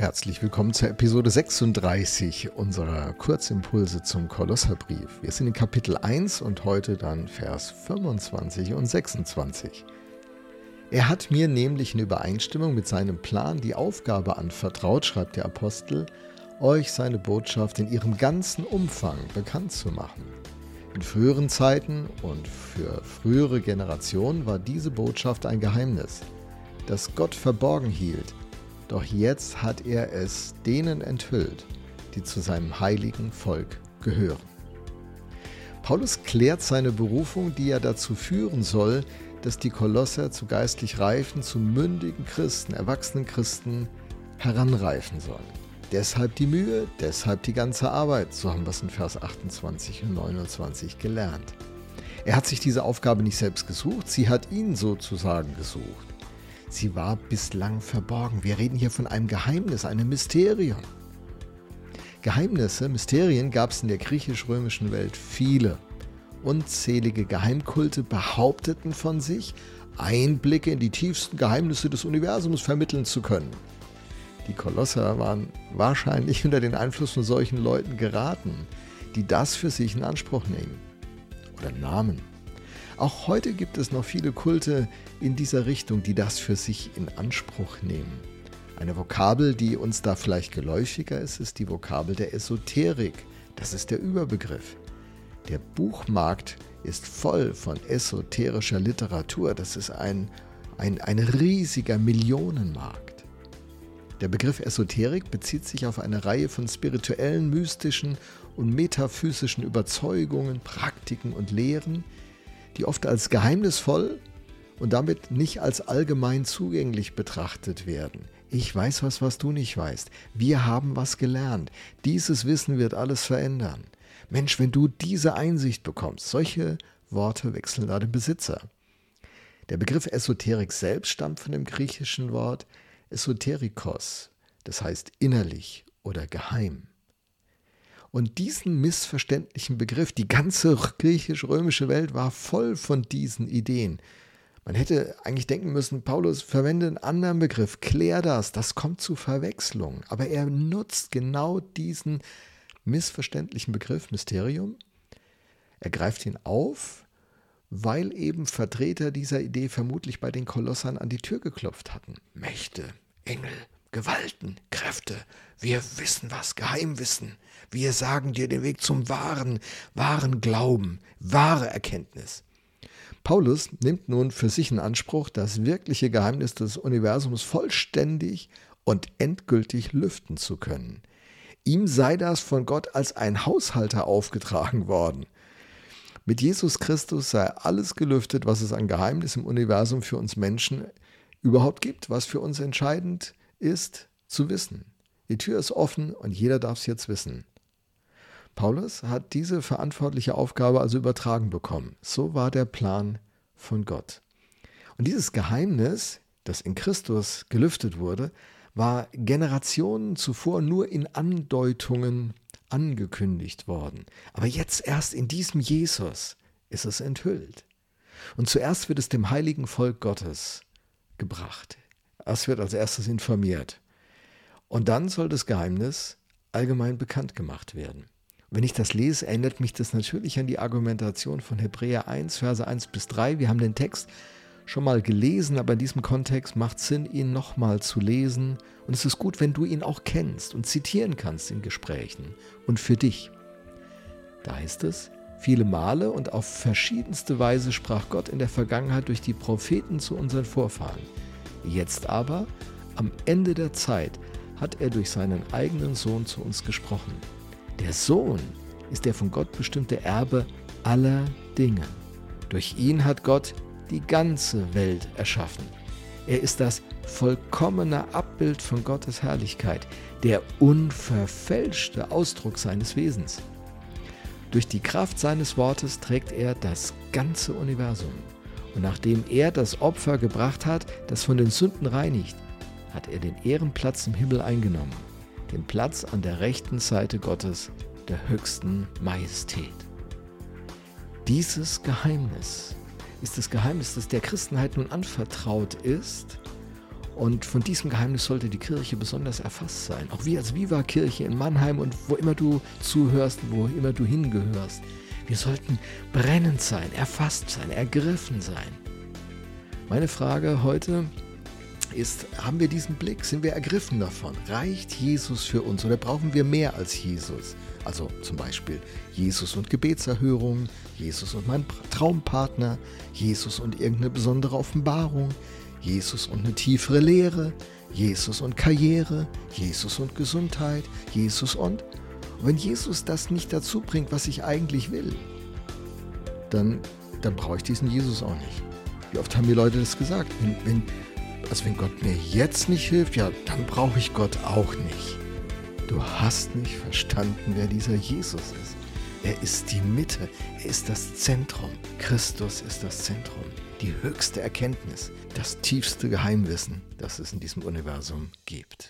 Herzlich willkommen zur Episode 36 unserer Kurzimpulse zum Kolosserbrief. Wir sind in Kapitel 1 und heute dann Vers 25 und 26. Er hat mir nämlich in Übereinstimmung mit seinem Plan die Aufgabe anvertraut, schreibt der Apostel, euch seine Botschaft in ihrem ganzen Umfang bekannt zu machen. In früheren Zeiten und für frühere Generationen war diese Botschaft ein Geheimnis, das Gott verborgen hielt doch jetzt hat er es denen enthüllt, die zu seinem heiligen Volk gehören. Paulus klärt seine Berufung, die ja dazu führen soll, dass die Kolosser zu geistlich reifen, zu mündigen Christen, erwachsenen Christen heranreifen sollen. Deshalb die Mühe, deshalb die ganze Arbeit, so haben wir es in Vers 28 und 29 gelernt. Er hat sich diese Aufgabe nicht selbst gesucht, sie hat ihn sozusagen gesucht. Sie war bislang verborgen. Wir reden hier von einem Geheimnis, einem Mysterium. Geheimnisse, Mysterien gab es in der griechisch-römischen Welt viele. Unzählige Geheimkulte behaupteten von sich, Einblicke in die tiefsten Geheimnisse des Universums vermitteln zu können. Die Kolosser waren wahrscheinlich unter den Einfluss von solchen Leuten geraten, die das für sich in Anspruch nehmen oder nahmen. Auch heute gibt es noch viele Kulte in dieser Richtung, die das für sich in Anspruch nehmen. Eine Vokabel, die uns da vielleicht geläufiger ist, ist die Vokabel der Esoterik. Das ist der Überbegriff. Der Buchmarkt ist voll von esoterischer Literatur. Das ist ein, ein, ein riesiger Millionenmarkt. Der Begriff Esoterik bezieht sich auf eine Reihe von spirituellen, mystischen und metaphysischen Überzeugungen, Praktiken und Lehren, die oft als geheimnisvoll und damit nicht als allgemein zugänglich betrachtet werden. Ich weiß was, was du nicht weißt. Wir haben was gelernt. Dieses Wissen wird alles verändern. Mensch, wenn du diese Einsicht bekommst, solche Worte wechseln da den Besitzer. Der Begriff Esoterik selbst stammt von dem griechischen Wort Esoterikos, das heißt innerlich oder geheim. Und diesen missverständlichen Begriff, die ganze griechisch-römische Welt war voll von diesen Ideen. Man hätte eigentlich denken müssen, Paulus verwende einen anderen Begriff, klär das, das kommt zu Verwechslung. Aber er nutzt genau diesen missverständlichen Begriff Mysterium. Er greift ihn auf, weil eben Vertreter dieser Idee vermutlich bei den Kolossern an die Tür geklopft hatten. Mächte, Engel, Gewalten, Kräfte, wir wissen was, Geheimwissen. Wir sagen dir den Weg zum wahren, wahren Glauben, wahre Erkenntnis. Paulus nimmt nun für sich in Anspruch, das wirkliche Geheimnis des Universums vollständig und endgültig lüften zu können. Ihm sei das von Gott als ein Haushalter aufgetragen worden. Mit Jesus Christus sei alles gelüftet, was es an Geheimnis im Universum für uns Menschen überhaupt gibt, was für uns entscheidend ist zu wissen. Die Tür ist offen und jeder darf es jetzt wissen. Paulus hat diese verantwortliche Aufgabe also übertragen bekommen. So war der Plan von Gott. Und dieses Geheimnis, das in Christus gelüftet wurde, war Generationen zuvor nur in Andeutungen angekündigt worden. Aber jetzt erst in diesem Jesus ist es enthüllt. Und zuerst wird es dem heiligen Volk Gottes gebracht. Es wird als erstes informiert. Und dann soll das Geheimnis allgemein bekannt gemacht werden. Wenn ich das lese, erinnert mich das natürlich an die Argumentation von Hebräer 1, Verse 1 bis 3. Wir haben den Text schon mal gelesen, aber in diesem Kontext macht es Sinn, ihn nochmal zu lesen. Und es ist gut, wenn du ihn auch kennst und zitieren kannst in Gesprächen und für dich. Da heißt es, viele Male und auf verschiedenste Weise sprach Gott in der Vergangenheit durch die Propheten zu unseren Vorfahren. Jetzt aber, am Ende der Zeit, hat er durch seinen eigenen Sohn zu uns gesprochen. Der Sohn ist der von Gott bestimmte Erbe aller Dinge. Durch ihn hat Gott die ganze Welt erschaffen. Er ist das vollkommene Abbild von Gottes Herrlichkeit, der unverfälschte Ausdruck seines Wesens. Durch die Kraft seines Wortes trägt er das ganze Universum. Und nachdem er das Opfer gebracht hat, das von den Sünden reinigt, hat er den Ehrenplatz im Himmel eingenommen, den Platz an der rechten Seite Gottes, der höchsten Majestät. Dieses Geheimnis ist das Geheimnis, das der Christenheit nun anvertraut ist Und von diesem Geheimnis sollte die Kirche besonders erfasst sein. Auch wir als Viva Kirche in Mannheim und wo immer du zuhörst, wo immer du hingehörst. Wir sollten brennend sein, erfasst sein, ergriffen sein. Meine Frage heute ist, haben wir diesen Blick? Sind wir ergriffen davon? Reicht Jesus für uns oder brauchen wir mehr als Jesus? Also zum Beispiel Jesus und Gebetserhörung, Jesus und mein Traumpartner, Jesus und irgendeine besondere Offenbarung, Jesus und eine tiefere Lehre, Jesus und Karriere, Jesus und Gesundheit, Jesus und... Und wenn Jesus das nicht dazu bringt, was ich eigentlich will, dann, dann brauche ich diesen Jesus auch nicht. Wie oft haben mir Leute das gesagt? Wenn, wenn, also wenn Gott mir jetzt nicht hilft, ja, dann brauche ich Gott auch nicht. Du hast nicht verstanden, wer dieser Jesus ist. Er ist die Mitte, er ist das Zentrum. Christus ist das Zentrum, die höchste Erkenntnis, das tiefste Geheimwissen, das es in diesem Universum gibt.